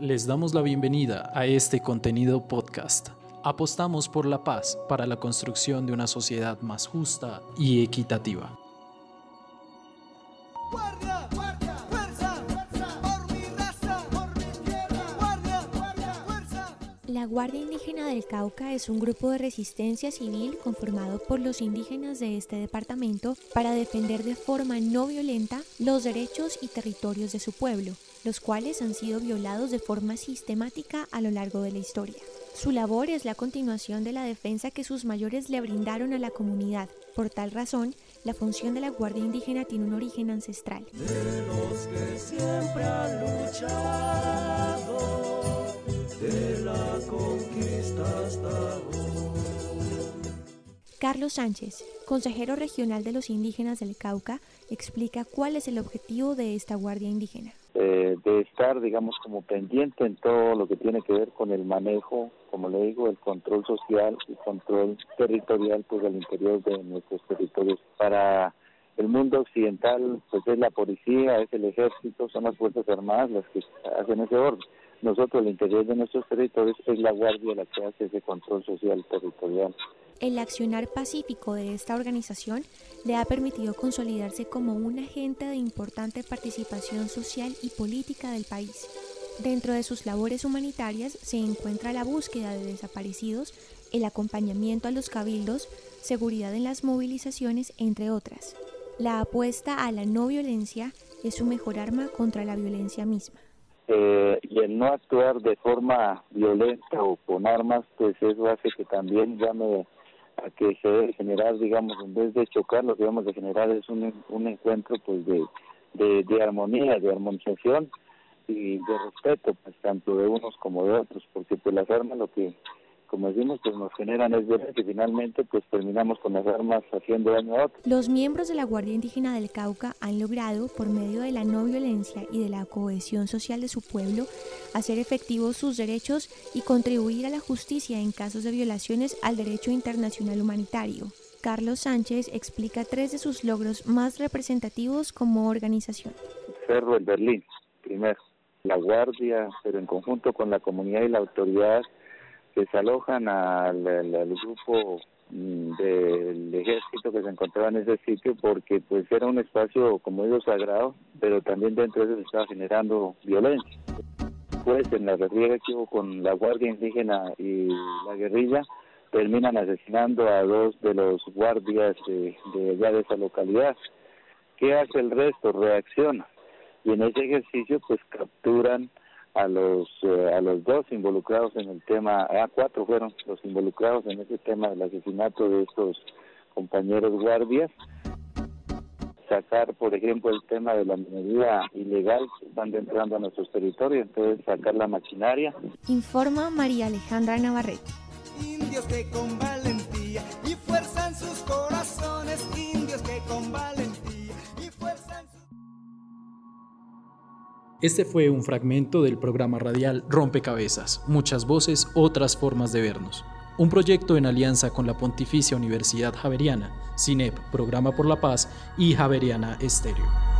Les damos la bienvenida a este contenido podcast. Apostamos por la paz para la construcción de una sociedad más justa y equitativa. La Guardia Indígena del Cauca es un grupo de resistencia civil conformado por los indígenas de este departamento para defender de forma no violenta los derechos y territorios de su pueblo, los cuales han sido violados de forma sistemática a lo largo de la historia. Su labor es la continuación de la defensa que sus mayores le brindaron a la comunidad. Por tal razón, la función de la Guardia Indígena tiene un origen ancestral. Carlos Sánchez, consejero regional de los indígenas del Cauca, explica cuál es el objetivo de esta Guardia Indígena. Eh, de estar, digamos, como pendiente en todo lo que tiene que ver con el manejo, como le digo, el control social y control territorial pues al interior de nuestros territorios. Para el mundo occidental, pues es la policía, es el ejército, son las fuerzas armadas las que hacen ese orden nosotros, el interior de nuestros territorios, es la Guardia la que hace ese control social territorial. El accionar pacífico de esta organización le ha permitido consolidarse como un agente de importante participación social y política del país. Dentro de sus labores humanitarias se encuentra la búsqueda de desaparecidos, el acompañamiento a los cabildos, seguridad en las movilizaciones, entre otras. La apuesta a la no violencia es su mejor arma contra la violencia misma. Eh, y el no actuar de forma violenta o con armas, pues eso hace que también llame a que se debe generar, digamos, en vez de chocar, lo que debemos de generar es un, un encuentro pues de, de, de armonía, de armonización y de respeto, pues tanto de unos como de otros, porque pues las armas lo que como decimos, pues nos generan es que finalmente pues terminamos con las armas haciendo daño a otros. Los miembros de la Guardia Indígena del Cauca han logrado, por medio de la no violencia y de la cohesión social de su pueblo, hacer efectivos sus derechos y contribuir a la justicia en casos de violaciones al derecho internacional humanitario. Carlos Sánchez explica tres de sus logros más representativos como organización. Cerro el Berlín, primero. La Guardia, pero en conjunto con la comunidad y la autoridad, que se alojan al, grupo mm, del ejército que se encontraba en ese sitio porque pues era un espacio como digo sagrado pero también dentro de eso se estaba generando violencia. Pues en la guerrilla que hubo con la guardia indígena y la guerrilla terminan asesinando a dos de los guardias de, de allá de esa localidad. ¿qué hace el resto? reacciona. Y en ese ejercicio pues capturan a los eh, a los dos involucrados en el tema, a cuatro fueron los involucrados en ese tema del asesinato de estos compañeros guardias. Sacar, por ejemplo, el tema de la minería ilegal que están entrando a nuestros territorios, entonces sacar la maquinaria. Informa María Alejandra Navarrete. Indios que con Este fue un fragmento del programa radial Rompecabezas, muchas voces, otras formas de vernos. Un proyecto en alianza con la Pontificia Universidad Javeriana, CINEP, Programa por la Paz y Javeriana Estéreo.